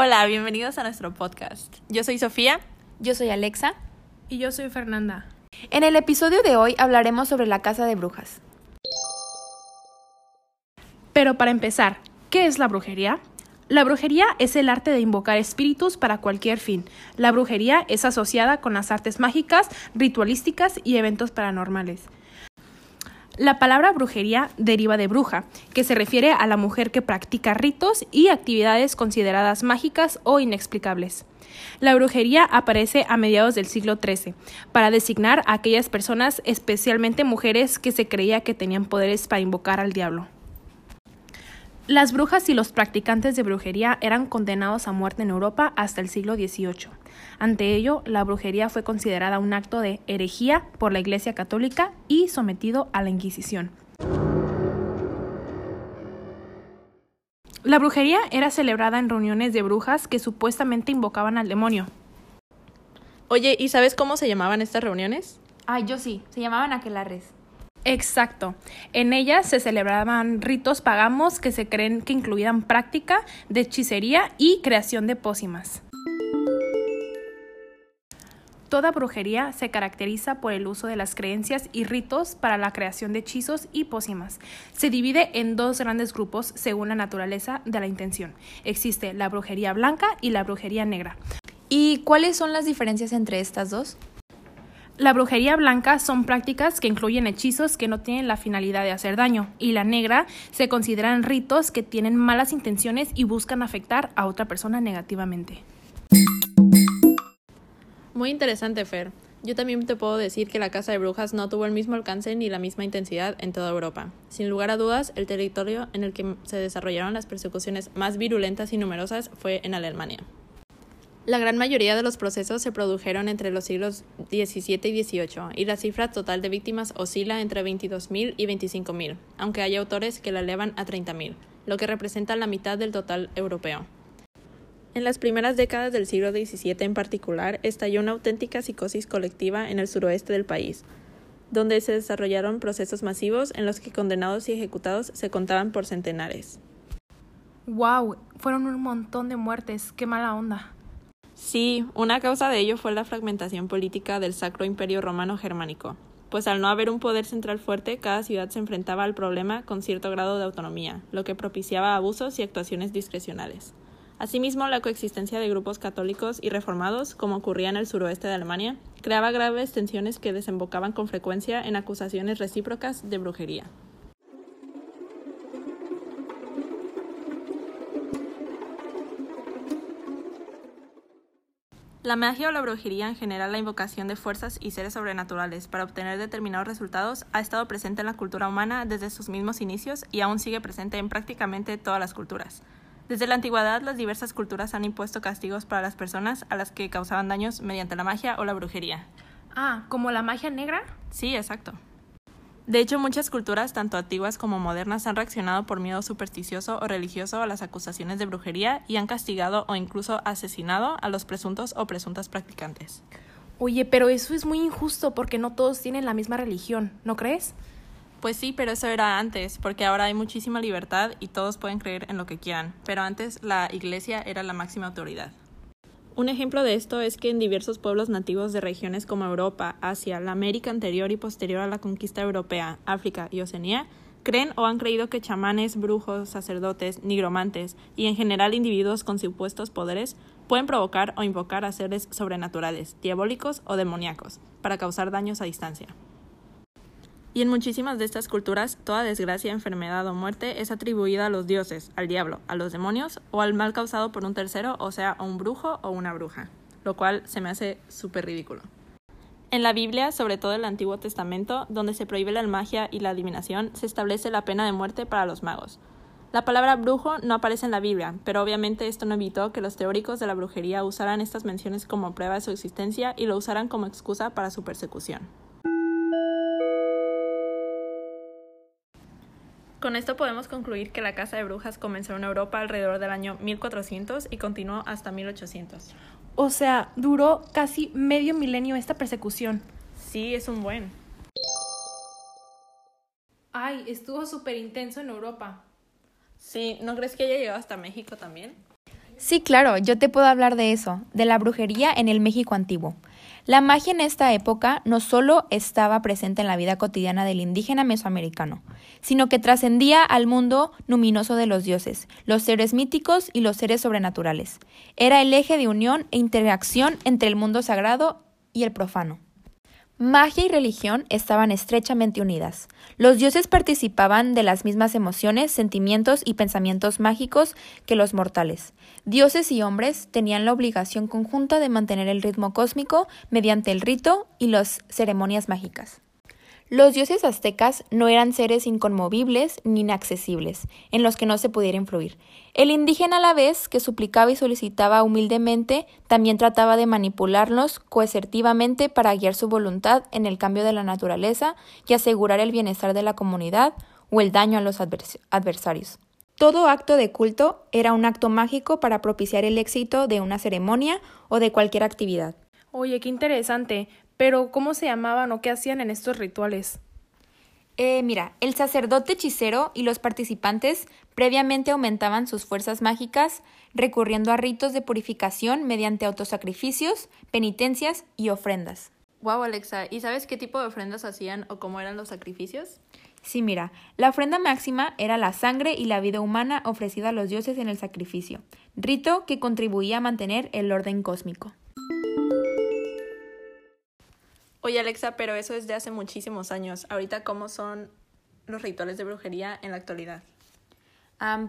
Hola, bienvenidos a nuestro podcast. Yo soy Sofía. Yo soy Alexa. Y yo soy Fernanda. En el episodio de hoy hablaremos sobre la casa de brujas. Pero para empezar, ¿qué es la brujería? La brujería es el arte de invocar espíritus para cualquier fin. La brujería es asociada con las artes mágicas, ritualísticas y eventos paranormales. La palabra brujería deriva de bruja, que se refiere a la mujer que practica ritos y actividades consideradas mágicas o inexplicables. La brujería aparece a mediados del siglo XIII para designar a aquellas personas, especialmente mujeres, que se creía que tenían poderes para invocar al diablo. Las brujas y los practicantes de brujería eran condenados a muerte en Europa hasta el siglo XVIII. Ante ello, la brujería fue considerada un acto de herejía por la Iglesia Católica y sometido a la Inquisición. La brujería era celebrada en reuniones de brujas que supuestamente invocaban al demonio. Oye, ¿y sabes cómo se llamaban estas reuniones? Ay, yo sí, se llamaban aquelarres. Exacto. En ellas se celebraban ritos pagamos que se creen que incluían práctica de hechicería y creación de pócimas. Toda brujería se caracteriza por el uso de las creencias y ritos para la creación de hechizos y pócimas. Se divide en dos grandes grupos según la naturaleza de la intención. Existe la brujería blanca y la brujería negra. ¿Y cuáles son las diferencias entre estas dos? La brujería blanca son prácticas que incluyen hechizos que no tienen la finalidad de hacer daño, y la negra se consideran ritos que tienen malas intenciones y buscan afectar a otra persona negativamente. Muy interesante, Fer. Yo también te puedo decir que la Casa de Brujas no tuvo el mismo alcance ni la misma intensidad en toda Europa. Sin lugar a dudas, el territorio en el que se desarrollaron las persecuciones más virulentas y numerosas fue en Alemania. La gran mayoría de los procesos se produjeron entre los siglos XVII y XVIII, y la cifra total de víctimas oscila entre 22.000 y 25.000, aunque hay autores que la elevan a 30.000, lo que representa la mitad del total europeo. En las primeras décadas del siglo XVII en particular, estalló una auténtica psicosis colectiva en el suroeste del país, donde se desarrollaron procesos masivos en los que condenados y ejecutados se contaban por centenares. ¡Wow! Fueron un montón de muertes. ¡Qué mala onda! Sí, una causa de ello fue la fragmentación política del Sacro Imperio Romano Germánico, pues al no haber un poder central fuerte, cada ciudad se enfrentaba al problema con cierto grado de autonomía, lo que propiciaba abusos y actuaciones discrecionales. Asimismo, la coexistencia de grupos católicos y reformados, como ocurría en el suroeste de Alemania, creaba graves tensiones que desembocaban con frecuencia en acusaciones recíprocas de brujería. La magia o la brujería en general, la invocación de fuerzas y seres sobrenaturales para obtener determinados resultados, ha estado presente en la cultura humana desde sus mismos inicios y aún sigue presente en prácticamente todas las culturas. Desde la antigüedad, las diversas culturas han impuesto castigos para las personas a las que causaban daños mediante la magia o la brujería. Ah, ¿como la magia negra? Sí, exacto. De hecho, muchas culturas, tanto antiguas como modernas, han reaccionado por miedo supersticioso o religioso a las acusaciones de brujería y han castigado o incluso asesinado a los presuntos o presuntas practicantes. Oye, pero eso es muy injusto porque no todos tienen la misma religión, ¿no crees? Pues sí, pero eso era antes, porque ahora hay muchísima libertad y todos pueden creer en lo que quieran, pero antes la Iglesia era la máxima autoridad. Un ejemplo de esto es que en diversos pueblos nativos de regiones como Europa, Asia, la América anterior y posterior a la conquista europea, África y Oceanía, creen o han creído que chamanes, brujos, sacerdotes, nigromantes y en general individuos con supuestos poderes pueden provocar o invocar a seres sobrenaturales, diabólicos o demoníacos, para causar daños a distancia. Y en muchísimas de estas culturas, toda desgracia, enfermedad o muerte es atribuida a los dioses, al diablo, a los demonios o al mal causado por un tercero, o sea, a un brujo o una bruja, lo cual se me hace súper ridículo. En la Biblia, sobre todo el Antiguo Testamento, donde se prohíbe la magia y la adivinación, se establece la pena de muerte para los magos. La palabra brujo no aparece en la Biblia, pero obviamente esto no evitó que los teóricos de la brujería usaran estas menciones como prueba de su existencia y lo usaran como excusa para su persecución. Con esto podemos concluir que la caza de brujas comenzó en Europa alrededor del año 1400 y continuó hasta 1800. O sea, duró casi medio milenio esta persecución. Sí, es un buen. Ay, estuvo súper intenso en Europa. Sí, ¿no crees que haya llegado hasta México también? Sí, claro, yo te puedo hablar de eso, de la brujería en el México antiguo. La magia en esta época no solo estaba presente en la vida cotidiana del indígena mesoamericano, sino que trascendía al mundo luminoso de los dioses, los seres míticos y los seres sobrenaturales. Era el eje de unión e interacción entre el mundo sagrado y el profano. Magia y religión estaban estrechamente unidas. Los dioses participaban de las mismas emociones, sentimientos y pensamientos mágicos que los mortales. Dioses y hombres tenían la obligación conjunta de mantener el ritmo cósmico mediante el rito y las ceremonias mágicas. Los dioses aztecas no eran seres inconmovibles ni inaccesibles, en los que no se pudiera influir. El indígena a la vez que suplicaba y solicitaba humildemente, también trataba de manipularlos coercitivamente para guiar su voluntad en el cambio de la naturaleza y asegurar el bienestar de la comunidad o el daño a los adversarios. Todo acto de culto era un acto mágico para propiciar el éxito de una ceremonia o de cualquier actividad. Oye, qué interesante. Pero, ¿cómo se llamaban o qué hacían en estos rituales? Eh, mira, el sacerdote hechicero y los participantes previamente aumentaban sus fuerzas mágicas recurriendo a ritos de purificación mediante autosacrificios, penitencias y ofrendas. Wow, Alexa, ¿y sabes qué tipo de ofrendas hacían o cómo eran los sacrificios? Sí, mira, la ofrenda máxima era la sangre y la vida humana ofrecida a los dioses en el sacrificio, rito que contribuía a mantener el orden cósmico. Oye Alexa, pero eso es de hace muchísimos años. Ahorita, ¿cómo son los rituales de brujería en la actualidad?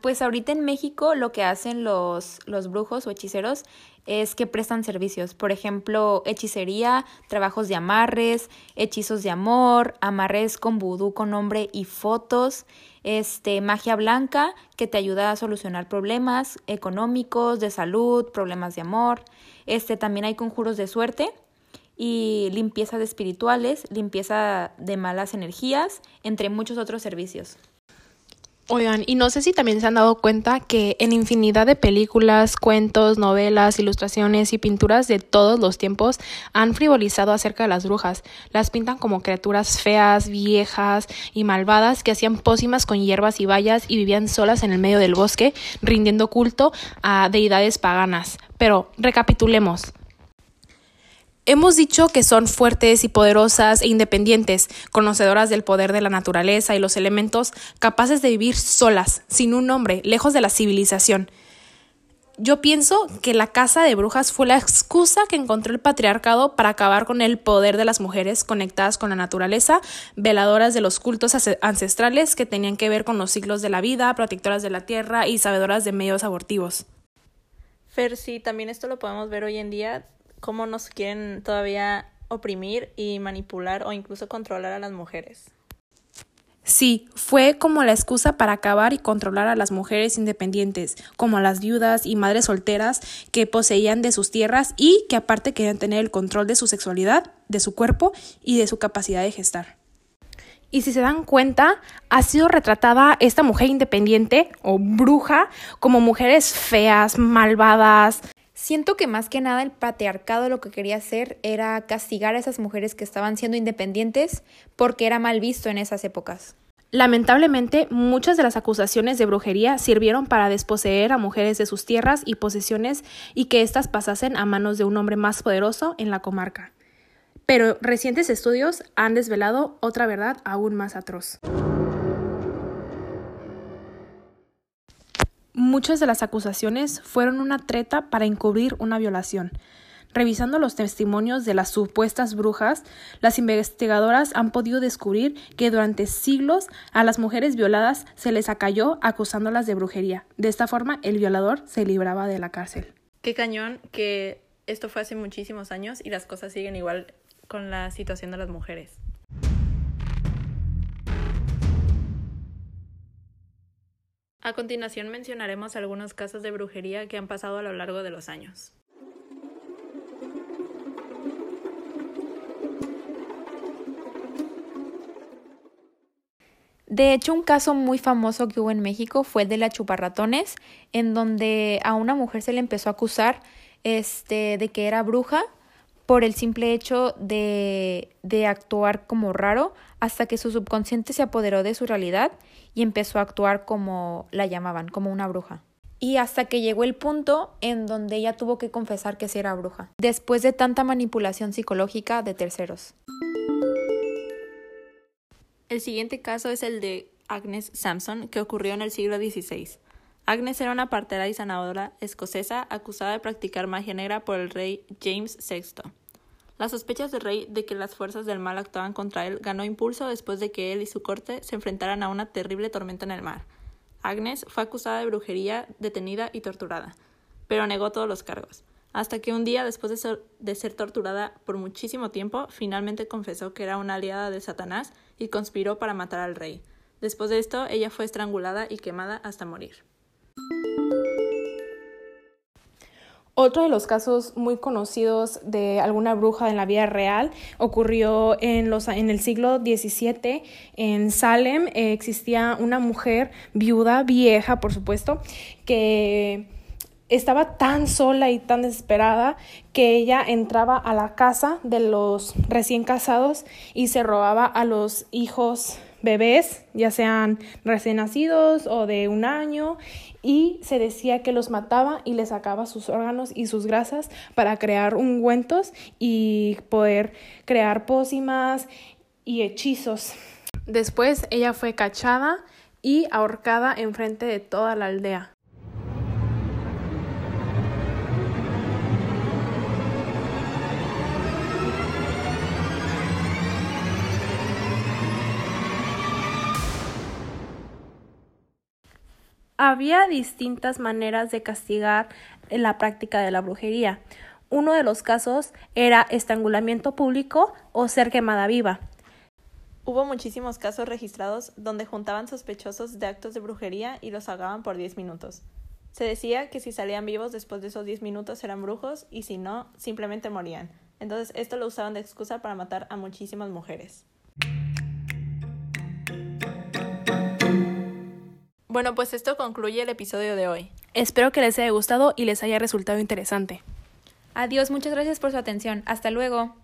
pues ahorita en México lo que hacen los, los brujos o hechiceros es que prestan servicios. Por ejemplo, hechicería, trabajos de amarres, hechizos de amor, amarres con vudú con nombre y fotos, este, magia blanca que te ayuda a solucionar problemas económicos, de salud, problemas de amor. Este, también hay conjuros de suerte y limpieza de espirituales, limpieza de malas energías, entre muchos otros servicios. Oigan, y no sé si también se han dado cuenta que en infinidad de películas, cuentos, novelas, ilustraciones y pinturas de todos los tiempos han frivolizado acerca de las brujas. Las pintan como criaturas feas, viejas y malvadas que hacían pócimas con hierbas y bayas y vivían solas en el medio del bosque, rindiendo culto a deidades paganas. Pero recapitulemos. Hemos dicho que son fuertes y poderosas e independientes, conocedoras del poder de la naturaleza y los elementos, capaces de vivir solas, sin un hombre, lejos de la civilización. Yo pienso que la casa de brujas fue la excusa que encontró el patriarcado para acabar con el poder de las mujeres conectadas con la naturaleza, veladoras de los cultos ancestrales que tenían que ver con los ciclos de la vida, protectoras de la tierra y sabedoras de medios abortivos. Fer, sí, también esto lo podemos ver hoy en día cómo nos quieren todavía oprimir y manipular o incluso controlar a las mujeres. Sí, fue como la excusa para acabar y controlar a las mujeres independientes, como a las viudas y madres solteras que poseían de sus tierras y que aparte querían tener el control de su sexualidad, de su cuerpo y de su capacidad de gestar. Y si se dan cuenta, ha sido retratada esta mujer independiente o bruja como mujeres feas, malvadas, Siento que más que nada el patriarcado lo que quería hacer era castigar a esas mujeres que estaban siendo independientes porque era mal visto en esas épocas. Lamentablemente, muchas de las acusaciones de brujería sirvieron para desposeer a mujeres de sus tierras y posesiones y que éstas pasasen a manos de un hombre más poderoso en la comarca. Pero recientes estudios han desvelado otra verdad aún más atroz. Muchas de las acusaciones fueron una treta para encubrir una violación. Revisando los testimonios de las supuestas brujas, las investigadoras han podido descubrir que durante siglos a las mujeres violadas se les acalló acusándolas de brujería. De esta forma, el violador se libraba de la cárcel. Qué cañón que esto fue hace muchísimos años y las cosas siguen igual con la situación de las mujeres. A continuación mencionaremos algunos casos de brujería que han pasado a lo largo de los años. De hecho, un caso muy famoso que hubo en México fue el de la chuparratones, en donde a una mujer se le empezó a acusar este, de que era bruja por el simple hecho de, de actuar como raro hasta que su subconsciente se apoderó de su realidad y empezó a actuar como la llamaban, como una bruja. y hasta que llegó el punto en donde ella tuvo que confesar que sí era bruja, después de tanta manipulación psicológica de terceros. El siguiente caso es el de Agnes Sampson, que ocurrió en el siglo XVI. Agnes era una partera y sanadora escocesa acusada de practicar magia negra por el rey James VI. Las sospechas del rey de que las fuerzas del mal actuaban contra él ganó impulso después de que él y su corte se enfrentaran a una terrible tormenta en el mar. Agnes fue acusada de brujería, detenida y torturada, pero negó todos los cargos, hasta que un día, después de ser, de ser, torturada por muchísimo tiempo, finalmente confesó que era una aliada de Satanás y conspiró para matar al rey. Después de esto, ella fue estrangulada y quemada hasta morir. Otro de los casos muy conocidos de alguna bruja en la vida real ocurrió en, los, en el siglo XVII. En Salem eh, existía una mujer viuda, vieja por supuesto, que estaba tan sola y tan desesperada que ella entraba a la casa de los recién casados y se robaba a los hijos bebés, ya sean recién nacidos o de un año, y se decía que los mataba y les sacaba sus órganos y sus grasas para crear ungüentos y poder crear pócimas y hechizos. Después ella fue cachada y ahorcada enfrente de toda la aldea. Había distintas maneras de castigar la práctica de la brujería. Uno de los casos era estrangulamiento público o ser quemada viva. Hubo muchísimos casos registrados donde juntaban sospechosos de actos de brujería y los ahogaban por 10 minutos. Se decía que si salían vivos después de esos 10 minutos eran brujos y si no, simplemente morían. Entonces esto lo usaban de excusa para matar a muchísimas mujeres. Bueno, pues esto concluye el episodio de hoy. Espero que les haya gustado y les haya resultado interesante. Adiós, muchas gracias por su atención. Hasta luego.